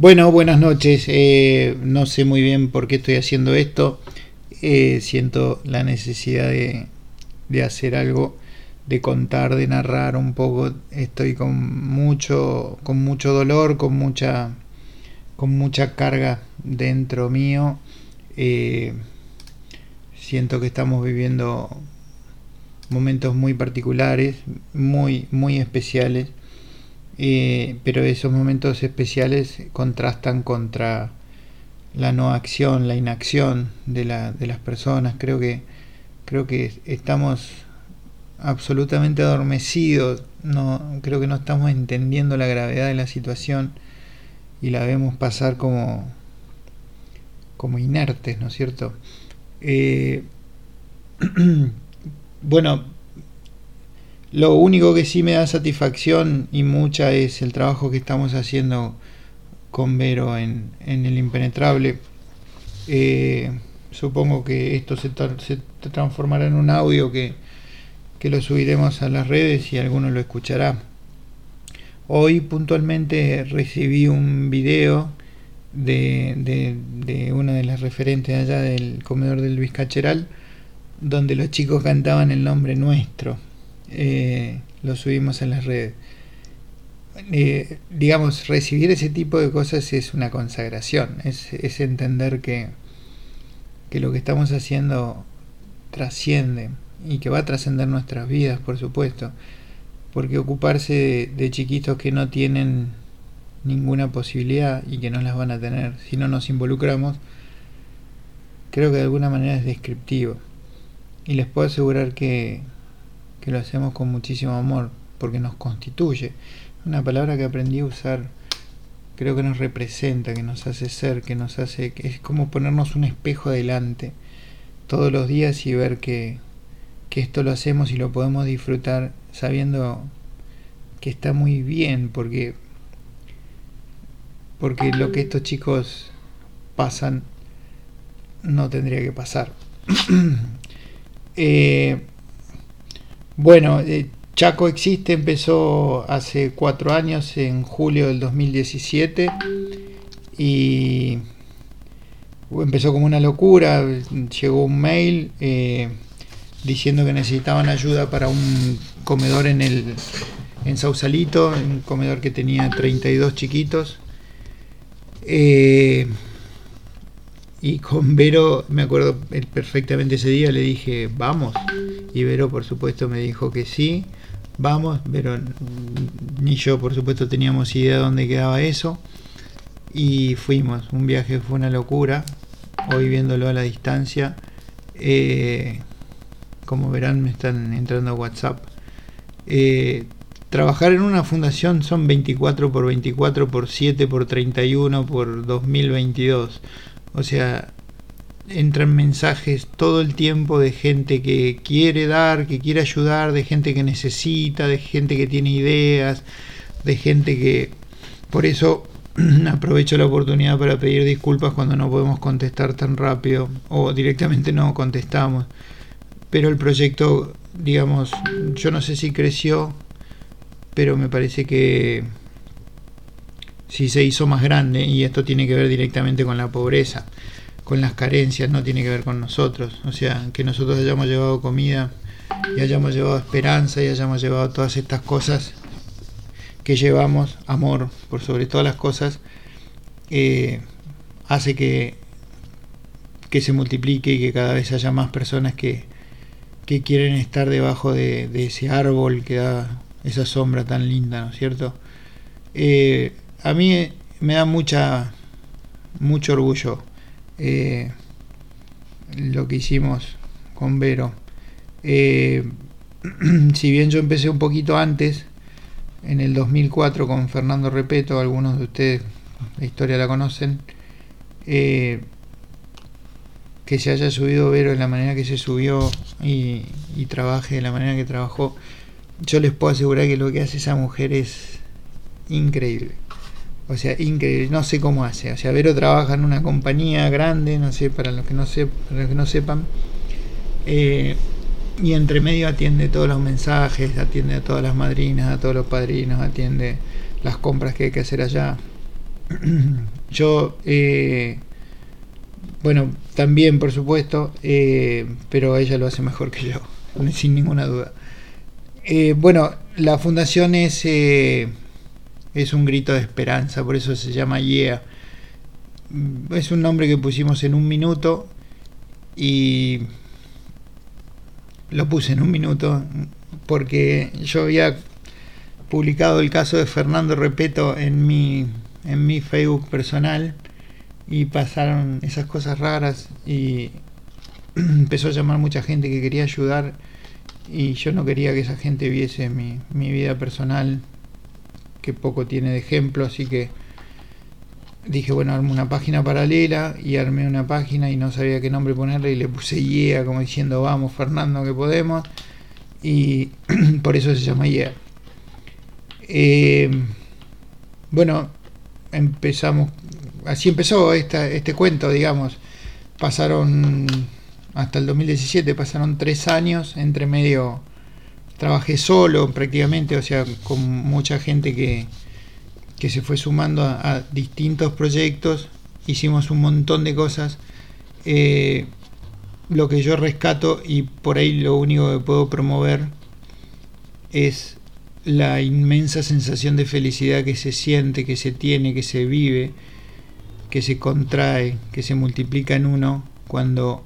Bueno, buenas noches. Eh, no sé muy bien por qué estoy haciendo esto. Eh, siento la necesidad de, de, hacer algo, de contar, de narrar un poco. Estoy con mucho, con mucho dolor, con mucha, con mucha carga dentro mío. Eh, siento que estamos viviendo momentos muy particulares, muy, muy especiales eh, pero esos momentos especiales contrastan contra la no acción, la inacción de, la, de las personas. Creo que, creo que estamos absolutamente adormecidos, creo que no estamos entendiendo la gravedad de la situación y la vemos pasar como, como inertes, ¿no es cierto? Eh, bueno, lo único que sí me da satisfacción y mucha es el trabajo que estamos haciendo con Vero en, el impenetrable. Eh, supongo que esto se, transformará en un audio que, lo subiremos a las redes y alguno lo escuchará. Hoy puntualmente recibí un video de, de, una de las referentes allá del comedor del Vizcacheral donde los chicos cantaban el nombre nuestro eh, lo subimos en las redes. Eh, digamos, recibir ese tipo de cosas es una consagración, es, entender que, que lo que estamos haciendo trasciende y que va a trascender nuestras vidas, por supuesto, porque ocuparse de, chiquitos que no tienen ninguna posibilidad y que no las van a tener si no nos involucramos, creo que de alguna manera es descriptivo. Y les puedo asegurar que, que lo hacemos con muchísimo amor, porque nos constituye. Una palabra que aprendí a usar, creo que nos representa, que nos hace ser, que nos hace, que es como ponernos un espejo delante todos los días y ver que, que esto lo hacemos y lo podemos disfrutar sabiendo que está muy bien, porque, porque lo que estos chicos pasan no tendría que pasar. eh, bueno, eh, Chaco existe, empezó hace cuatro años, en julio del 2017, y empezó como una locura, llegó un mail eh, diciendo que necesitaban ayuda para un comedor en el en Sausalito, un comedor que tenía 32 chiquitos. Eh, y con Vero, me acuerdo perfectamente ese día, le dije, vamos. Y Vero, por supuesto, me dijo que sí, vamos. Pero ni yo, por supuesto, teníamos idea de dónde quedaba eso. Y fuimos. Un viaje fue una locura. Hoy viéndolo a la distancia. Eh, como verán, me están entrando a WhatsApp. Eh, trabajar en una fundación son 24 por 24 por 7 por 31 por 2022 o sea, entran mensajes todo el tiempo de gente que quiere dar, que quiere ayudar, de gente que necesita, de gente que tiene ideas, de gente que... Por eso aprovecho la oportunidad para pedir disculpas cuando no podemos contestar tan rápido o directamente no contestamos. Pero el proyecto, digamos, yo no sé si creció, pero me parece que si se hizo más grande y esto tiene que ver directamente con la pobreza, con las carencias, no tiene que ver con nosotros. O sea, que nosotros hayamos llevado comida y hayamos llevado esperanza y hayamos llevado todas estas cosas que llevamos, amor por sobre todas las cosas, eh, hace que, que se multiplique y que cada vez haya más personas que, que quieren estar debajo de, ese árbol que da esa sombra tan linda, ¿no es cierto? Eh, a mí me da mucha mucho orgullo eh, lo que hicimos con Vero. Eh, si bien yo empecé un poquito antes, en el 2004 con Fernando Repeto, algunos de ustedes la historia la conocen, eh, que se haya subido Vero de la manera que se subió y, y trabaje de la manera que trabajó, yo les puedo asegurar que lo que hace esa mujer es increíble. O sea, increíble, no sé cómo hace. O sea, Vero trabaja en una compañía grande, no sé, para los que no, para los que no sepan. Eh, y entre medio atiende todos los mensajes, atiende a todas las madrinas, a todos los padrinos, atiende las compras que hay que hacer allá. yo, eh, bueno, también por supuesto, eh, pero ella lo hace mejor que yo, sin ninguna duda. Bueno, la fundación es, es un grito de esperanza, por eso se llama Yeah. Es un nombre que pusimos en un minuto y lo puse en un minuto porque yo había publicado el caso de Fernando Repeto en mi, en mi Facebook personal y pasaron esas cosas raras y empezó a llamar mucha gente que quería ayudar y yo no quería que esa gente viese mi, mi vida personal que poco tiene de ejemplo así que dije bueno armo una página paralela y armé una página y no sabía qué nombre ponerle y le puse IEA como diciendo vamos Fernando que podemos y por eso se llama IEA eh, bueno, empezamos, así empezó este cuento, digamos. Pasaron, hasta el 2017, pasaron tres años, entre medio trabajé solo prácticamente, o sea, con mucha gente que, que se fue sumando a, distintos proyectos, hicimos un montón de cosas. Eh, lo que yo rescato y por ahí lo único que puedo promover es la inmensa sensación de felicidad que se siente, que se tiene, que se vive, que se contrae, que se multiplica en uno cuando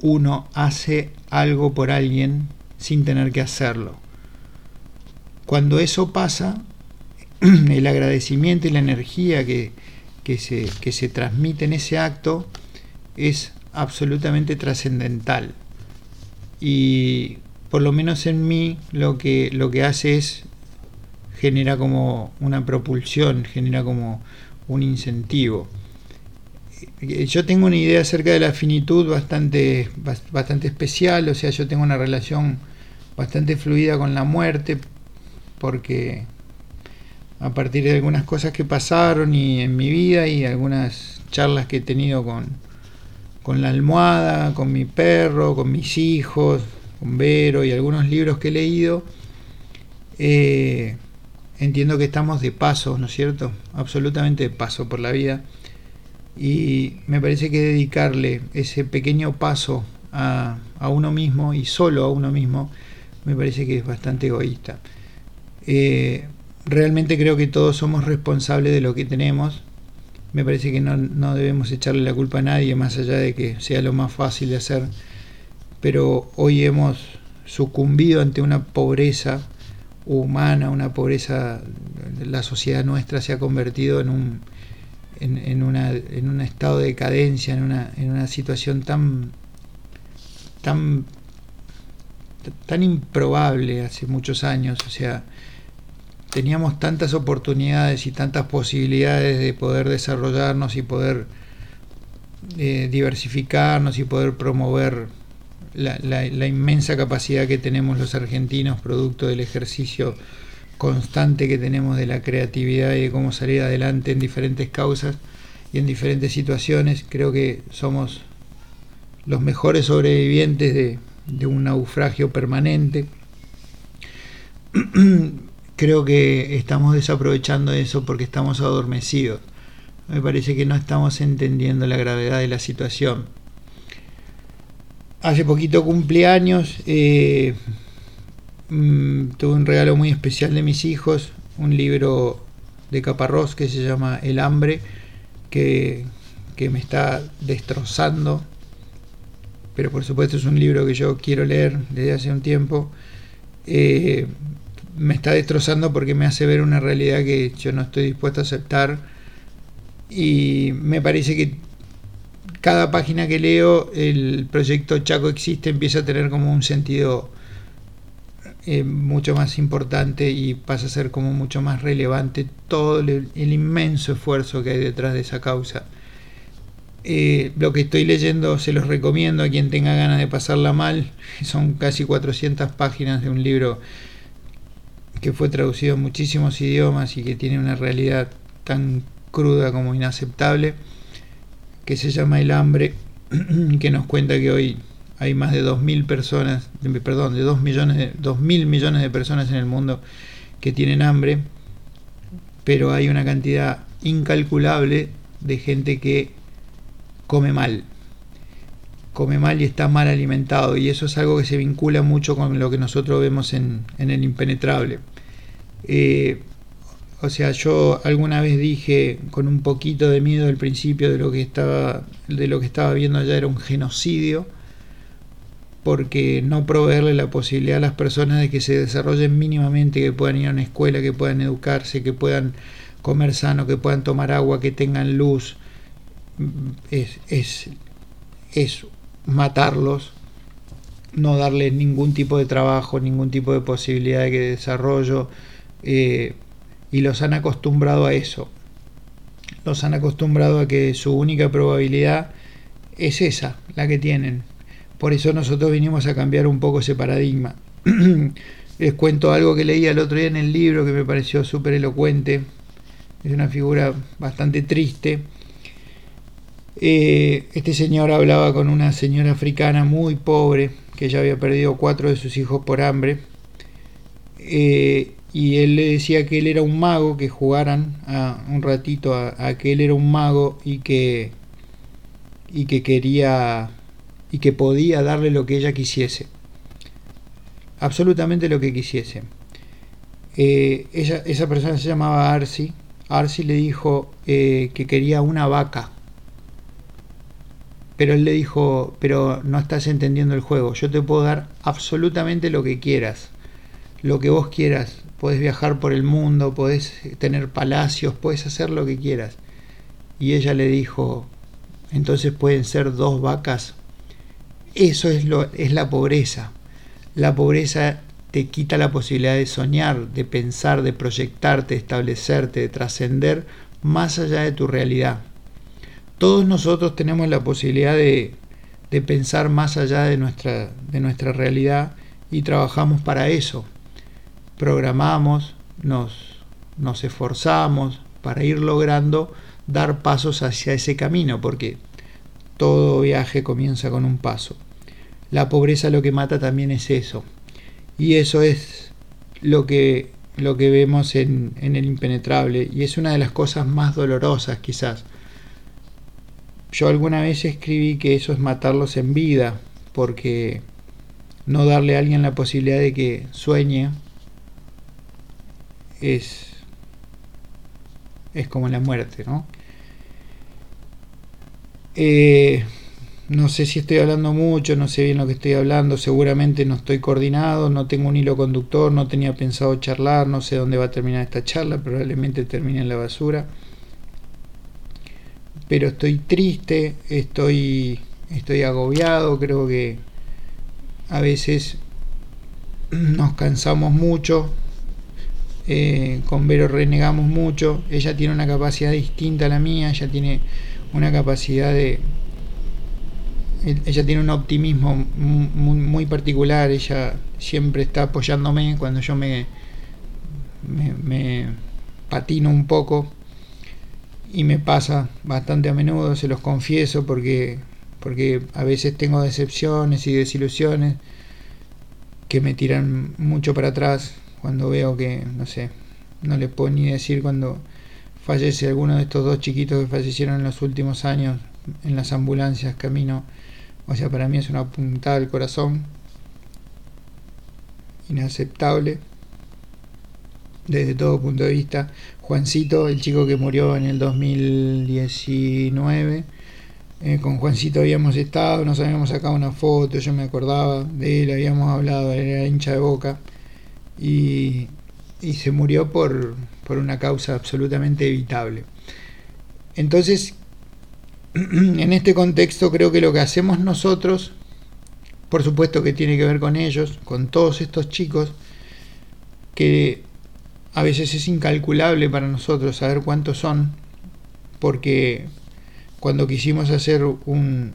uno hace algo por alguien sin tener que hacerlo. Cuando eso pasa, el agradecimiento y la energía que, se, que se transmite en ese acto es absolutamente trascendental. Y por lo menos en mí, lo que, lo que hace es genera como una propulsión, genera como un incentivo. Eh, yo tengo una idea acerca de la finitud bastante, bastante especial, o sea, yo tengo una relación bastante fluida con la muerte, porque a partir de algunas cosas que pasaron y en mi vida y algunas charlas que he tenido con, con la almohada, con mi perro, con mis hijos, Vero y algunos libros que he leído, eh, entiendo que estamos de paso, ¿no es cierto? Absolutamente de paso por la vida. Y me parece que dedicarle ese pequeño paso a, uno mismo y solo a uno mismo, me parece que es bastante egoísta. Eh, realmente creo que todos somos responsables de lo que tenemos. Me parece que no, no debemos echarle la culpa a nadie, más allá de que sea lo más fácil de hacer pero hoy hemos sucumbido ante una pobreza humana, una pobreza, la sociedad nuestra se ha convertido en un, en, una, en un estado de decadencia, en una, en una situación tan, tan, tan improbable hace muchos años, o sea, teníamos tantas oportunidades y tantas posibilidades de poder desarrollarnos y poder eh, diversificarnos y poder promover la, inmensa capacidad que tenemos los argentinos, producto del ejercicio constante que tenemos de la creatividad y de cómo salir adelante en diferentes causas y en diferentes situaciones. Creo que somos los mejores sobrevivientes de, de un naufragio permanente. Creo que estamos desaprovechando eso porque estamos adormecidos. Me parece que no estamos entendiendo la gravedad de la situación hace poquito cumpleaños, eh, mm, tuve un regalo muy especial de mis hijos, un libro de Caparrós que se llama El hambre, que, me está destrozando, pero por supuesto es un libro que yo quiero leer desde hace un tiempo. Eh, me está destrozando porque me hace ver una realidad que yo no estoy dispuesto a aceptar y me parece que cada página que leo, el proyecto Chaco Existe empieza a tener como un sentido eh, mucho más importante y pasa a ser como mucho más relevante todo el, inmenso esfuerzo que hay detrás de esa causa. Eh, lo que estoy leyendo se los recomiendo a quien tenga ganas de pasarla mal. Son casi 400 páginas de un libro que fue traducido en muchísimos idiomas y que tiene una realidad tan cruda como inaceptable que se llama El hambre, que nos cuenta que hoy hay más de 2.000 personas, perdón, de 2 millones de, 2.000 millones de personas en el mundo que tienen hambre, pero hay una cantidad incalculable de gente que come mal. Come mal y está mal alimentado. Y eso es algo que se vincula mucho con lo que nosotros vemos en, el impenetrable. Eh, o sea, yo alguna vez dije con un poquito de miedo al principio de lo que estaba, de lo que estaba viendo allá era un genocidio, porque no proveerle la posibilidad a las personas de que se desarrollen mínimamente, que puedan ir a una escuela, que puedan educarse, que puedan comer sano, que puedan tomar agua, que tengan luz, es, es, es matarlos, no darles ningún tipo de trabajo, ningún tipo de posibilidad de desarrollo. Eh, y los han acostumbrado a eso. Los han acostumbrado a que su única probabilidad es esa, la que tienen. Por eso nosotros vinimos a cambiar un poco ese paradigma. Les cuento algo que leí el otro día en el libro que me pareció súper elocuente. Es una figura bastante triste. Eh, este señor hablaba con una señora africana muy pobre que ya había perdido cuatro de sus hijos por hambre. Eh, y él le decía que él era un mago, que jugaran a, un ratito a, que él era un mago y que, y que quería y que podía darle lo que ella quisiese. Absolutamente lo que quisiese. Eh, esa persona se llamaba Arsi. Arsi le dijo eh, que quería una vaca. Pero él le dijo, pero no estás entendiendo el juego. Yo te puedo dar absolutamente lo que quieras. Lo que vos quieras podés viajar por el mundo, podés tener palacios, podés hacer lo que quieras. Y ella le dijo, entonces pueden ser dos vacas. Eso es, lo, es la pobreza. La pobreza te quita la posibilidad de soñar, de pensar, de proyectarte, de establecerte, de trascender más allá de tu realidad. Todos nosotros tenemos la posibilidad de, de pensar más allá de nuestra, de nuestra realidad y trabajamos para eso programamos, nos, nos esforzamos para ir logrando dar pasos hacia ese camino, porque todo viaje comienza con un paso. La pobreza lo que mata también es eso. Y eso es lo que, lo que vemos en, en el impenetrable. Y es una de las cosas más dolorosas quizás. Yo alguna vez escribí que eso es matarlos en vida, porque no darle a alguien la posibilidad de que sueñe es, es como la muerte, ¿no? Eh, no sé si estoy hablando mucho, no sé bien lo que estoy hablando, seguramente no estoy coordinado, no tengo un hilo conductor, no tenía pensado charlar, no sé dónde va a terminar esta charla, probablemente termine en la basura. Pero estoy triste, estoy, estoy agobiado, creo que a veces nos cansamos mucho, eh, con Vero renegamos mucho, ella tiene una capacidad distinta a la mía, ella tiene una capacidad de... Ella tiene un optimismo muy, particular, ella siempre está apoyándome cuando yo me, me, patino un poco y me pasa bastante a menudo, se los confieso, porque, porque a veces tengo decepciones y desilusiones que me tiran mucho para atrás cuando veo que, no sé, no le puedo ni decir cuando fallece alguno de estos dos chiquitos que fallecieron en los últimos años en las ambulancias camino. O sea, para mí es una puntada al corazón. Inaceptable. Desde todo punto de vista. Juancito, el chico que murió en el 2019. Eh, con Juancito habíamos estado, nos habíamos sacado una foto, yo me acordaba de él, habíamos hablado, era hincha de boca y, se murió por, por una causa absolutamente evitable. Entonces, en este contexto creo que lo que hacemos nosotros, por supuesto que tiene que ver con ellos, con todos estos chicos, que a veces es incalculable para nosotros saber cuántos son, porque cuando quisimos hacer un,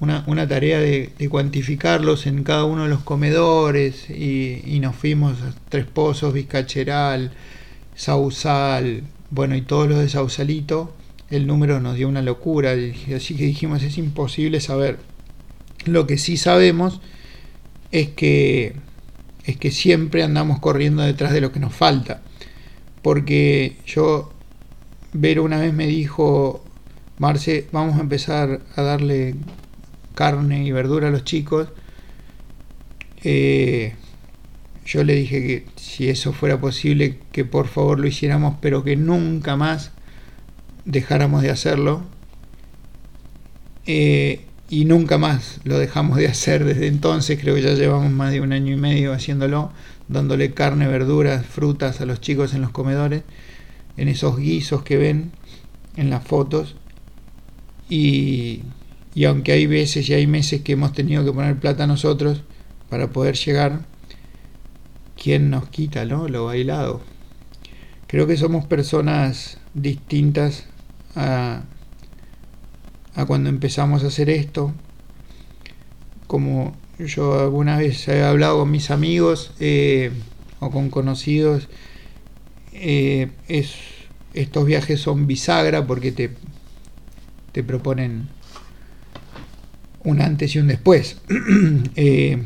una, tarea de, cuantificarlos en cada uno de los comedores y, nos fuimos a Tres Pozos, Vizcacheral, Sausal, bueno, y todos los de Sausalito, el número nos dio una locura, así que dijimos es imposible saber. Lo que sí sabemos es que, es que siempre andamos corriendo detrás de lo que nos falta, porque yo Vero una vez me dijo, Marce, vamos a empezar a darle carne y verdura a los chicos. Eh, yo le dije que si eso fuera posible, que por favor lo hiciéramos, pero que nunca más dejáramos de hacerlo. Eh, y nunca más lo dejamos de hacer desde entonces, creo que ya llevamos más de un año y medio haciéndolo, dándole carne, verduras, frutas a los chicos en los comedores, en esos guisos que ven en las fotos. Y, y aunque hay veces y hay meses que hemos tenido que poner plata nosotros para poder llegar, ¿quién nos quita ¿no? lo bailado? Creo que somos personas distintas a, a cuando empezamos a hacer esto. Como yo alguna vez he hablado con mis amigos eh, o con conocidos, eh, es, estos viajes son bisagra porque te, te proponen un antes y un después. eh,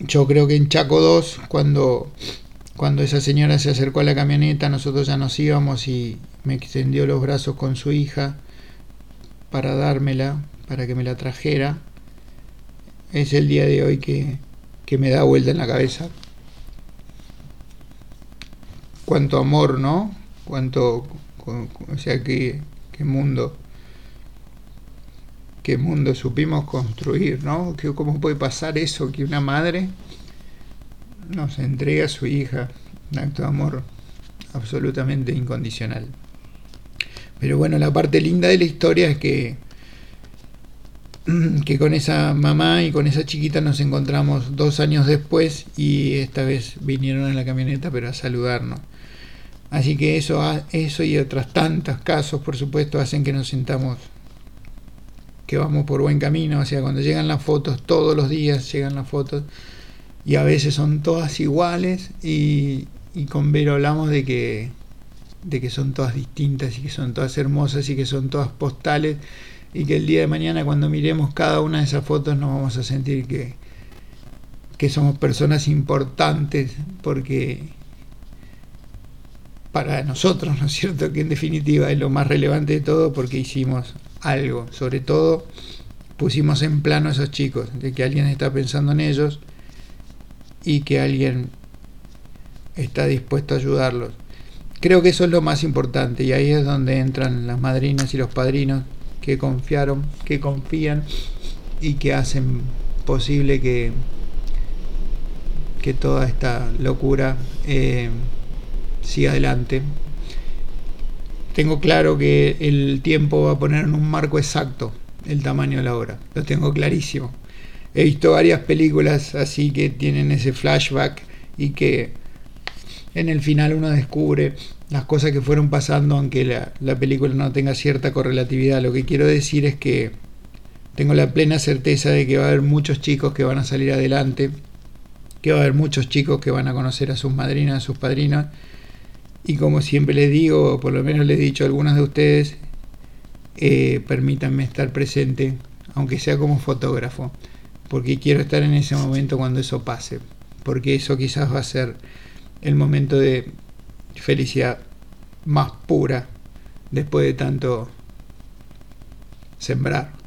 yo creo que en Chaco 2, cuando, cuando esa señora se acercó a la camioneta, nosotros ya nos íbamos y me extendió los brazos con su hija para dármela, para que me la trajera. Es el día de hoy que, que me da vuelta en la cabeza. Cuánto amor, ¿no? Cuánto, o sea, qué, qué mundo qué mundo supimos construir, ¿no? ¿Cómo puede pasar eso? Que una madre nos entrega a su hija, un acto de amor absolutamente incondicional. Pero bueno, la parte linda de la historia es que, que con esa mamá y con esa chiquita nos encontramos dos años después y esta vez vinieron en la camioneta pero a saludarnos. Así que eso, eso y otros tantos casos, por supuesto, hacen que nos sintamos que vamos por buen camino, o sea, cuando llegan las fotos, todos los días llegan las fotos, y a veces son todas iguales, y, con Vero hablamos de que, de que son todas distintas, y que son todas hermosas, y que son todas postales, y que el día de mañana cuando miremos cada una de esas fotos nos vamos a sentir que, que somos personas importantes, porque para nosotros, ¿no es cierto? Que en definitiva es lo más relevante de todo porque hicimos algo, sobre todo pusimos en plano a esos chicos, de que alguien está pensando en ellos y que alguien está dispuesto a ayudarlos. Creo que eso es lo más importante y ahí es donde entran las madrinas y los padrinos que confiaron, que confían y que hacen posible que, que toda esta locura eh, siga adelante tengo claro que el tiempo va a poner en un marco exacto el tamaño de la obra. Lo tengo clarísimo. He visto varias películas así que tienen ese flashback y que en el final uno descubre las cosas que fueron pasando aunque la, la película no tenga cierta correlatividad. Lo que quiero decir es que tengo la plena certeza de que va a haber muchos chicos que van a salir adelante, que va a haber muchos chicos que van a conocer a sus madrinas, a sus padrinos y como siempre les digo, o por lo menos les he dicho a algunos de ustedes, eh, permítanme estar presente, aunque sea como fotógrafo, porque quiero estar en ese momento cuando eso pase, porque eso quizás va a ser el momento de felicidad más pura después de tanto sembrar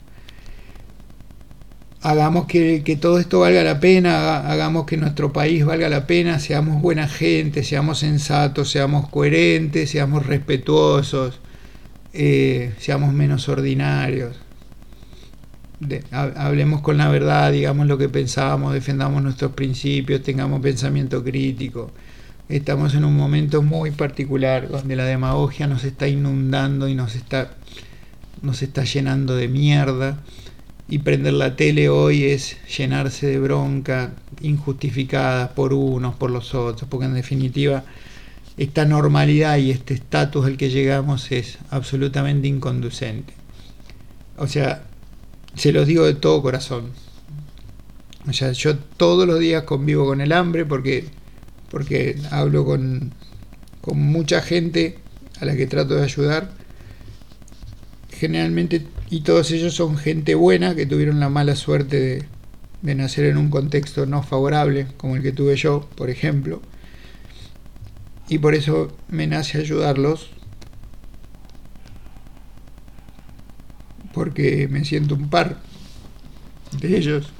hagamos que, todo esto valga la pena, hagamos que nuestro país valga la pena, seamos buena gente, seamos sensatos, seamos coherentes, seamos respetuosos, eh, seamos menos ordinarios. hablemos con la verdad, digamos lo que pensamos, defendamos nuestros principios, tengamos pensamiento crítico. Estamos en un momento muy particular donde la demagogia nos está inundando y nos está, nos está llenando de mierda y prender la tele hoy es llenarse de bronca injustificada por unos, por los otros, porque en definitiva esta normalidad y este estatus al que llegamos es absolutamente inconducente. O sea, se los digo de todo corazón. O sea, yo todos los días convivo con el hambre porque, porque hablo con, con mucha gente a la que trato de ayudar. Generalmente, y todos ellos son gente buena que tuvieron la mala suerte de, de nacer en un contexto no favorable, como el que tuve yo, por ejemplo. Y por eso me nace ayudarlos, porque me siento un par de ellos.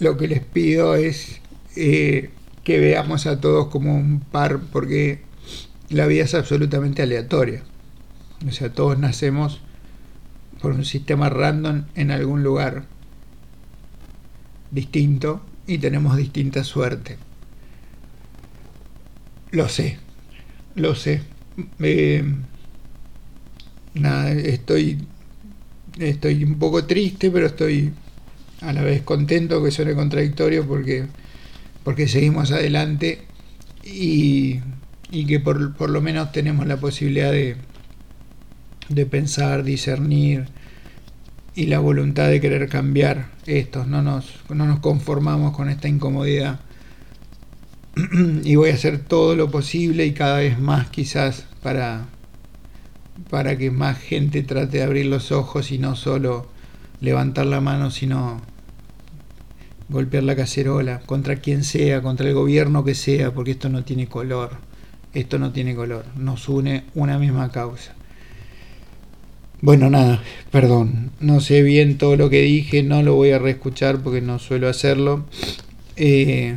Lo que les pido es eh, que veamos a todos como un par, porque la vida es absolutamente aleatoria. O sea, todos nacemos por un sistema random en algún lugar distinto y tenemos distinta suerte. Lo sé, lo sé. Eh, nada, estoy, estoy un poco triste, pero estoy a la vez contento, que suene contradictorio, porque, porque seguimos adelante y, y que por, por, lo menos tenemos la posibilidad de, de pensar, discernir y la voluntad de querer cambiar esto. No nos, no nos conformamos con esta incomodidad. y voy a hacer todo lo posible y cada vez más quizás para, para que más gente trate de abrir los ojos y no solo levantar la mano, sino golpear la cacerola contra quien sea, contra el gobierno que sea, porque esto no tiene color. Esto no tiene color. Nos une una misma causa. Bueno, nada, perdón. No sé bien todo lo que dije, no lo voy a reescuchar porque no suelo hacerlo. Eh,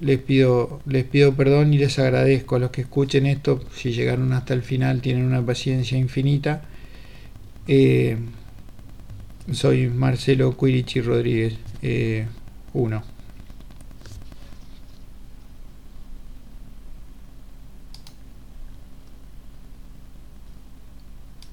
les pido, les pido perdón y les agradezco a los que escuchen esto. Si llegaron hasta el final, tienen una paciencia infinita. Eh, soy Marcelo Cuirichi Rodríguez, 1. Eh,